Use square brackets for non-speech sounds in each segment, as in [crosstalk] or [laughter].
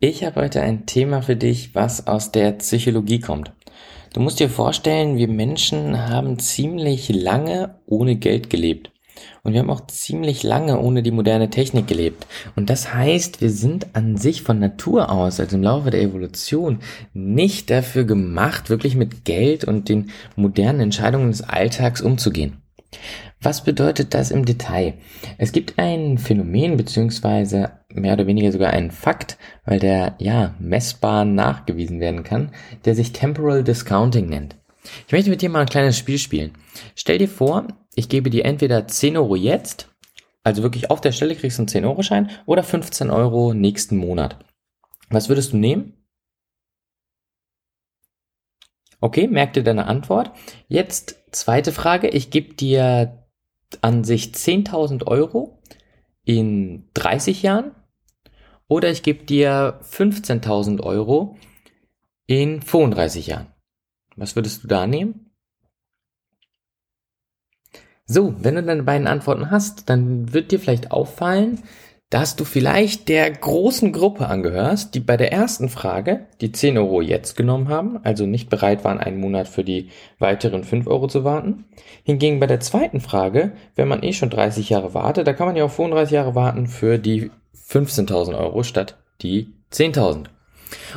Ich habe heute ein Thema für dich, was aus der Psychologie kommt. Du musst dir vorstellen, wir Menschen haben ziemlich lange ohne Geld gelebt. Und wir haben auch ziemlich lange ohne die moderne Technik gelebt. Und das heißt, wir sind an sich von Natur aus, also im Laufe der Evolution, nicht dafür gemacht, wirklich mit Geld und den modernen Entscheidungen des Alltags umzugehen. Was bedeutet das im Detail? Es gibt ein Phänomen beziehungsweise mehr oder weniger sogar einen Fakt, weil der ja messbar nachgewiesen werden kann, der sich Temporal Discounting nennt. Ich möchte mit dir mal ein kleines Spiel spielen. Stell dir vor, ich gebe dir entweder 10 Euro jetzt, also wirklich auf der Stelle kriegst du einen 10 Euro Schein oder 15 Euro nächsten Monat. Was würdest du nehmen? Okay, merk dir deine Antwort. Jetzt zweite Frage. Ich gebe dir an sich 10.000 Euro in 30 Jahren oder ich gebe dir 15.000 Euro in 35 Jahren. Was würdest du da nehmen? So, wenn du deine beiden Antworten hast, dann wird dir vielleicht auffallen, dass du vielleicht der großen Gruppe angehörst, die bei der ersten Frage die 10 Euro jetzt genommen haben, also nicht bereit waren, einen Monat für die weiteren 5 Euro zu warten. Hingegen bei der zweiten Frage, wenn man eh schon 30 Jahre wartet, da kann man ja auch 35 Jahre warten für die 15.000 Euro statt die 10.000.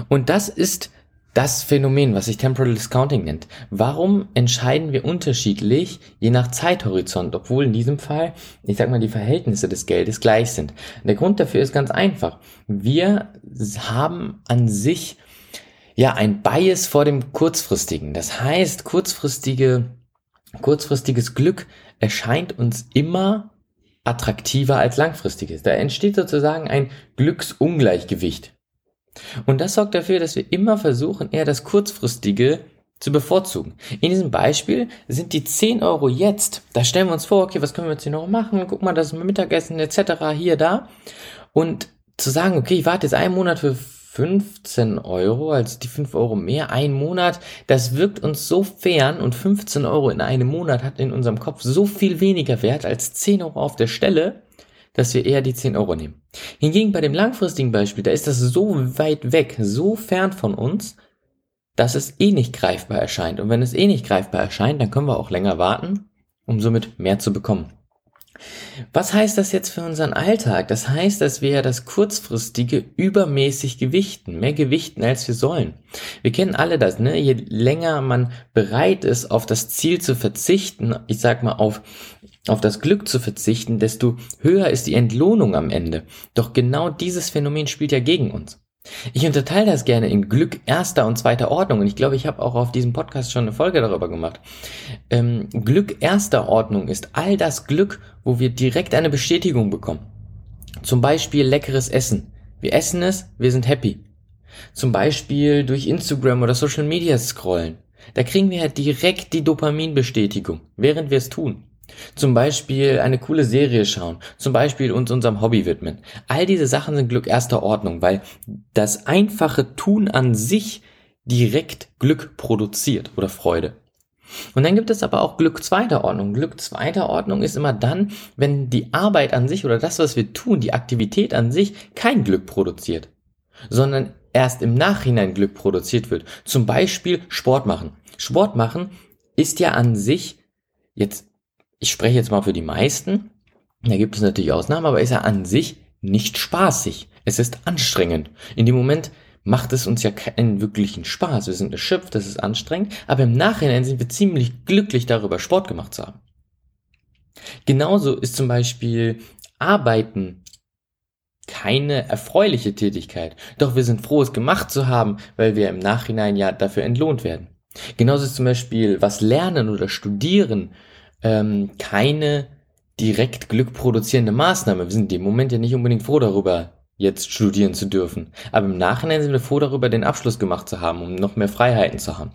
Und das ist das Phänomen, was sich Temporal Discounting nennt. Warum entscheiden wir unterschiedlich je nach Zeithorizont, obwohl in diesem Fall, ich sag mal, die Verhältnisse des Geldes gleich sind? Der Grund dafür ist ganz einfach. Wir haben an sich ja ein Bias vor dem kurzfristigen. Das heißt, kurzfristige, kurzfristiges Glück erscheint uns immer attraktiver als langfristiges. Da entsteht sozusagen ein Glücksungleichgewicht. Und das sorgt dafür, dass wir immer versuchen, eher das kurzfristige zu bevorzugen. In diesem Beispiel sind die 10 Euro jetzt, da stellen wir uns vor, okay, was können wir mit 10 Euro machen? Guck mal, das Mittagessen etc. hier, da. Und zu sagen, okay, ich warte jetzt einen Monat für 15 Euro, also die 5 Euro mehr, ein Monat, das wirkt uns so fern und 15 Euro in einem Monat hat in unserem Kopf so viel weniger Wert als 10 Euro auf der Stelle, dass wir eher die 10 Euro nehmen. Hingegen bei dem langfristigen Beispiel, da ist das so weit weg, so fern von uns, dass es eh nicht greifbar erscheint. Und wenn es eh nicht greifbar erscheint, dann können wir auch länger warten, um somit mehr zu bekommen. Was heißt das jetzt für unseren Alltag? Das heißt, dass wir ja das kurzfristige übermäßig gewichten, mehr gewichten als wir sollen. Wir kennen alle das, ne? Je länger man bereit ist, auf das Ziel zu verzichten, ich sag mal auf auf das Glück zu verzichten, desto höher ist die Entlohnung am Ende. Doch genau dieses Phänomen spielt ja gegen uns. Ich unterteile das gerne in Glück erster und zweiter Ordnung und ich glaube, ich habe auch auf diesem Podcast schon eine Folge darüber gemacht. Ähm, Glück erster Ordnung ist all das Glück, wo wir direkt eine Bestätigung bekommen. Zum Beispiel leckeres Essen. Wir essen es, wir sind happy. Zum Beispiel durch Instagram oder Social Media scrollen. Da kriegen wir ja direkt die Dopaminbestätigung, während wir es tun. Zum Beispiel eine coole Serie schauen, zum Beispiel uns unserem Hobby widmen. All diese Sachen sind Glück erster Ordnung, weil das einfache Tun an sich direkt Glück produziert oder Freude. Und dann gibt es aber auch Glück zweiter Ordnung. Glück zweiter Ordnung ist immer dann, wenn die Arbeit an sich oder das, was wir tun, die Aktivität an sich kein Glück produziert, sondern erst im Nachhinein Glück produziert wird. Zum Beispiel Sport machen. Sport machen ist ja an sich jetzt ich spreche jetzt mal für die meisten, da gibt es natürlich Ausnahmen, aber ist ja an sich nicht spaßig. Es ist anstrengend. In dem Moment macht es uns ja keinen wirklichen Spaß. Wir sind erschöpft, das ist anstrengend, aber im Nachhinein sind wir ziemlich glücklich darüber, Sport gemacht zu haben. Genauso ist zum Beispiel Arbeiten keine erfreuliche Tätigkeit. Doch wir sind froh, es gemacht zu haben, weil wir im Nachhinein ja dafür entlohnt werden. Genauso ist zum Beispiel was Lernen oder Studieren ähm, keine direkt Glück produzierende Maßnahme. Wir sind im Moment ja nicht unbedingt froh darüber, jetzt studieren zu dürfen. Aber im Nachhinein sind wir froh darüber, den Abschluss gemacht zu haben, um noch mehr Freiheiten zu haben.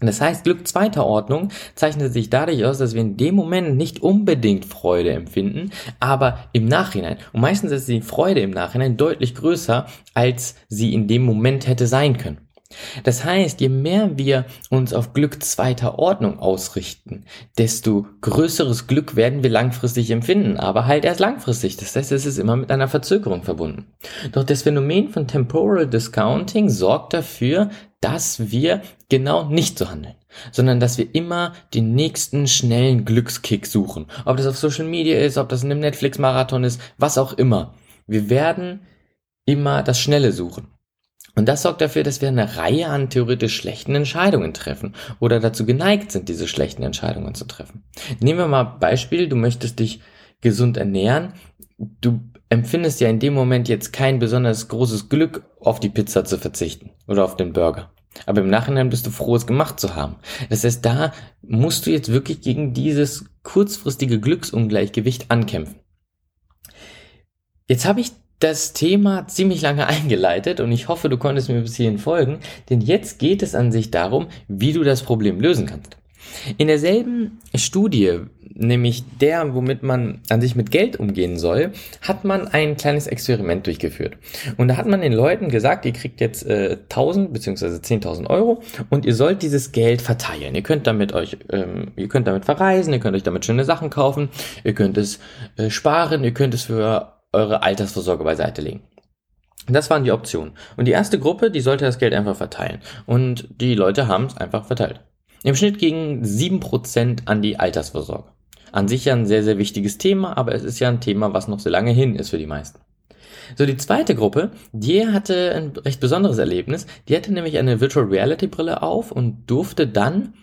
Das heißt, Glück zweiter Ordnung zeichnet sich dadurch aus, dass wir in dem Moment nicht unbedingt Freude empfinden, aber im Nachhinein. Und meistens ist die Freude im Nachhinein deutlich größer, als sie in dem Moment hätte sein können. Das heißt, je mehr wir uns auf Glück zweiter Ordnung ausrichten, desto größeres Glück werden wir langfristig empfinden, aber halt erst langfristig. Das heißt, es ist immer mit einer Verzögerung verbunden. Doch das Phänomen von Temporal Discounting sorgt dafür, dass wir genau nicht so handeln, sondern dass wir immer den nächsten schnellen Glückskick suchen. Ob das auf Social Media ist, ob das in einem Netflix-Marathon ist, was auch immer. Wir werden immer das Schnelle suchen. Und das sorgt dafür, dass wir eine Reihe an theoretisch schlechten Entscheidungen treffen oder dazu geneigt sind, diese schlechten Entscheidungen zu treffen. Nehmen wir mal Beispiel, du möchtest dich gesund ernähren. Du empfindest ja in dem Moment jetzt kein besonders großes Glück, auf die Pizza zu verzichten oder auf den Burger. Aber im Nachhinein bist du froh, es gemacht zu haben. Das heißt, da musst du jetzt wirklich gegen dieses kurzfristige Glücksungleichgewicht ankämpfen. Jetzt habe ich das Thema ziemlich lange [laughs] eingeleitet und ich hoffe, du konntest mir bis hierhin folgen, denn jetzt geht es an sich darum, wie du das Problem lösen kannst. In derselben Studie, nämlich der, womit man an sich mit Geld umgehen soll, hat man ein kleines Experiment durchgeführt. Und da hat man den Leuten gesagt, ihr kriegt jetzt äh, 1000 bzw. 10.000 Euro und ihr sollt dieses Geld verteilen. Ihr könnt damit euch, ähm, ihr könnt damit verreisen, ihr könnt euch damit schöne Sachen kaufen, ihr könnt es äh, sparen, ihr könnt es für eure Altersvorsorge beiseite legen. Das waren die Optionen. Und die erste Gruppe, die sollte das Geld einfach verteilen. Und die Leute haben es einfach verteilt. Im Schnitt gingen 7% an die Altersvorsorge. An sich ja ein sehr, sehr wichtiges Thema, aber es ist ja ein Thema, was noch sehr lange hin ist für die meisten. So, die zweite Gruppe, die hatte ein recht besonderes Erlebnis. Die hatte nämlich eine Virtual Reality Brille auf und durfte dann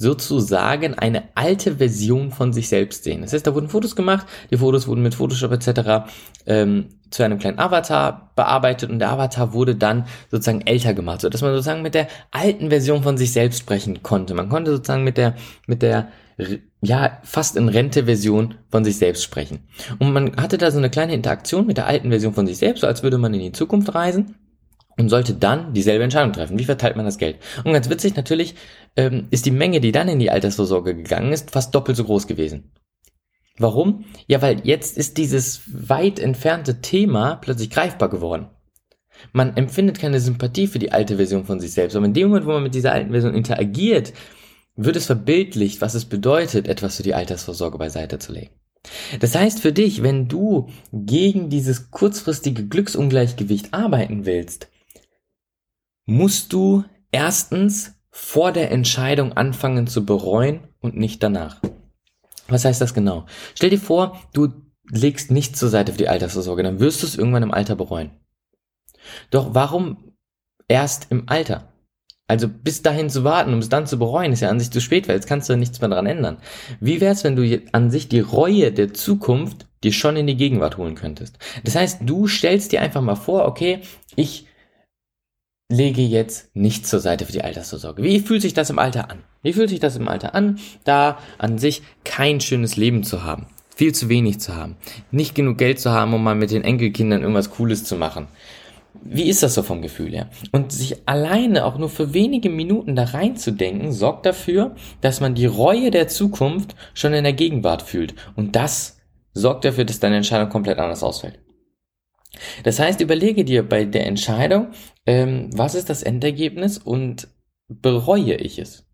sozusagen eine alte Version von sich selbst sehen. Das heißt, da wurden Fotos gemacht, die Fotos wurden mit Photoshop etc. Ähm, zu einem kleinen Avatar bearbeitet und der Avatar wurde dann sozusagen älter gemacht, so dass man sozusagen mit der alten Version von sich selbst sprechen konnte. Man konnte sozusagen mit der mit der ja fast in Rente Version von sich selbst sprechen. Und man hatte da so eine kleine Interaktion mit der alten Version von sich selbst, so als würde man in die Zukunft reisen und sollte dann dieselbe Entscheidung treffen. Wie verteilt man das Geld? Und ganz witzig natürlich ähm, ist die Menge, die dann in die Altersvorsorge gegangen ist, fast doppelt so groß gewesen. Warum? Ja, weil jetzt ist dieses weit entfernte Thema plötzlich greifbar geworden. Man empfindet keine Sympathie für die alte Version von sich selbst, aber in dem Moment, wo man mit dieser alten Version interagiert, wird es verbildlicht, was es bedeutet, etwas für die Altersvorsorge beiseite zu legen. Das heißt für dich, wenn du gegen dieses kurzfristige Glücksungleichgewicht arbeiten willst, musst du erstens vor der Entscheidung anfangen zu bereuen und nicht danach. Was heißt das genau? Stell dir vor, du legst nichts zur Seite für die Altersvorsorge, dann wirst du es irgendwann im Alter bereuen. Doch warum erst im Alter? Also bis dahin zu warten, um es dann zu bereuen, ist ja an sich zu spät, weil jetzt kannst du nichts mehr daran ändern. Wie wär's, wenn du an sich die Reue der Zukunft dir schon in die Gegenwart holen könntest? Das heißt, du stellst dir einfach mal vor, okay, ich lege jetzt nicht zur Seite für die Altersvorsorge. Wie fühlt sich das im Alter an? Wie fühlt sich das im Alter an, da an sich kein schönes Leben zu haben? Viel zu wenig zu haben. Nicht genug Geld zu haben, um mal mit den Enkelkindern irgendwas Cooles zu machen. Wie ist das so vom Gefühl her? Und sich alleine auch nur für wenige Minuten da reinzudenken, sorgt dafür, dass man die Reue der Zukunft schon in der Gegenwart fühlt. Und das sorgt dafür, dass deine Entscheidung komplett anders ausfällt. Das heißt, überlege dir bei der Entscheidung, ähm, was ist das Endergebnis und bereue ich es?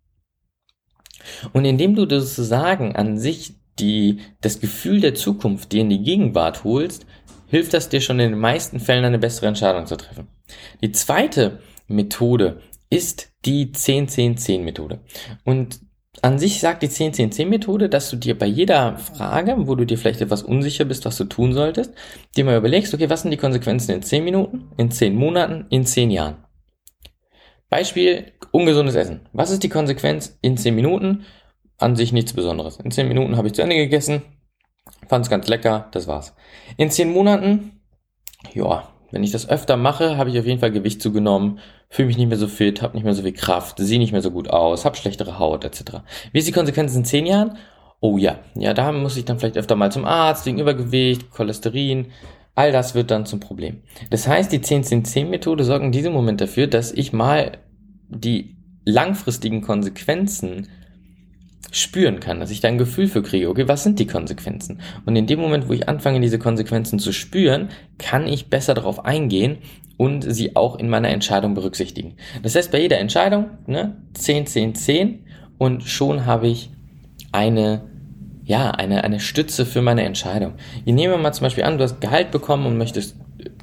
Und indem du sozusagen an sich die, das Gefühl der Zukunft dir in die Gegenwart holst, hilft das dir schon in den meisten Fällen eine bessere Entscheidung zu treffen. Die zweite Methode ist die 10-10-10-Methode. Und an sich sagt die 10-10-10-Methode, dass du dir bei jeder Frage, wo du dir vielleicht etwas unsicher bist, was du tun solltest, dir mal überlegst, okay, was sind die Konsequenzen in 10 Minuten, in 10 Monaten, in 10 Jahren? Beispiel, ungesundes Essen. Was ist die Konsequenz in 10 Minuten? An sich nichts Besonderes. In 10 Minuten habe ich zu Ende gegessen, fand es ganz lecker, das war's. In 10 Monaten, ja, wenn ich das öfter mache, habe ich auf jeden Fall Gewicht zugenommen, fühle mich nicht mehr so fit, habe nicht mehr so viel Kraft, sehe nicht mehr so gut aus, habe schlechtere Haut etc. Wie ist die Konsequenz in zehn Jahren? Oh ja, ja, da muss ich dann vielleicht öfter mal zum Arzt wegen Übergewicht, Cholesterin, All das wird dann zum Problem. Das heißt, die 10-10-10-Methode sorgt in diesem Moment dafür, dass ich mal die langfristigen Konsequenzen spüren kann, dass ich da ein Gefühl für kriege, okay, was sind die Konsequenzen? Und in dem Moment, wo ich anfange, diese Konsequenzen zu spüren, kann ich besser darauf eingehen und sie auch in meiner Entscheidung berücksichtigen. Das heißt, bei jeder Entscheidung, ne, 10, 10, 10 und schon habe ich eine ja, eine, eine Stütze für meine Entscheidung. Ich nehme mal zum Beispiel an, du hast Gehalt bekommen und möchtest,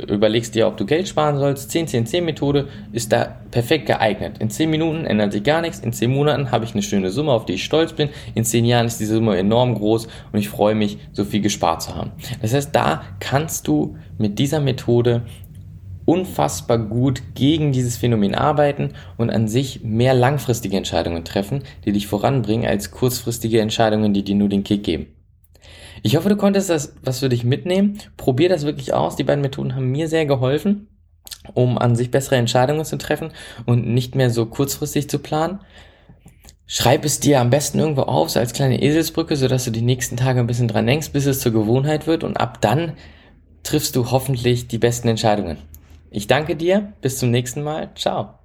überlegst dir, ob du Geld sparen sollst. 10-10-10-Methode ist da perfekt geeignet. In 10 Minuten ändert sich gar nichts. In 10 Monaten habe ich eine schöne Summe, auf die ich stolz bin. In 10 Jahren ist diese Summe enorm groß und ich freue mich, so viel gespart zu haben. Das heißt, da kannst du mit dieser Methode unfassbar gut gegen dieses Phänomen arbeiten und an sich mehr langfristige Entscheidungen treffen, die dich voranbringen, als kurzfristige Entscheidungen, die dir nur den Kick geben. Ich hoffe, du konntest das was für dich mitnehmen. Probier das wirklich aus. Die beiden Methoden haben mir sehr geholfen, um an sich bessere Entscheidungen zu treffen und nicht mehr so kurzfristig zu planen. Schreib es dir am besten irgendwo auf, so als kleine Eselsbrücke, sodass du die nächsten Tage ein bisschen dran denkst, bis es zur Gewohnheit wird und ab dann triffst du hoffentlich die besten Entscheidungen. Ich danke dir. Bis zum nächsten Mal. Ciao.